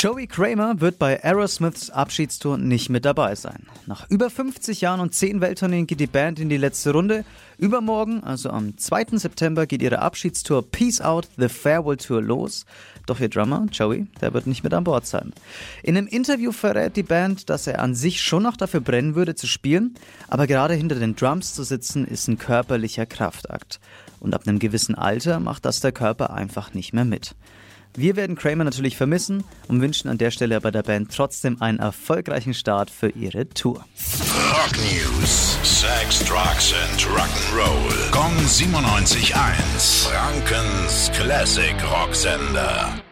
Joey Kramer wird bei Aerosmiths Abschiedstour nicht mit dabei sein. Nach über 50 Jahren und 10 Welttourneen geht die Band in die letzte Runde. Übermorgen, also am 2. September, geht ihre Abschiedstour Peace Out, The Farewell Tour los. Doch ihr Drummer, Joey, der wird nicht mit an Bord sein. In einem Interview verrät die Band, dass er an sich schon noch dafür brennen würde zu spielen, aber gerade hinter den Drums zu sitzen ist ein körperlicher Kraftakt. Und ab einem gewissen Alter macht das der Körper einfach nicht mehr mit. Wir werden Kramer natürlich vermissen und wünschen an der Stelle bei der Band trotzdem einen erfolgreichen Start für ihre Tour. Rock News. Sex, Drugs and Rock'n'Roll. Gong 97.1. Frankens Classic Rocksender.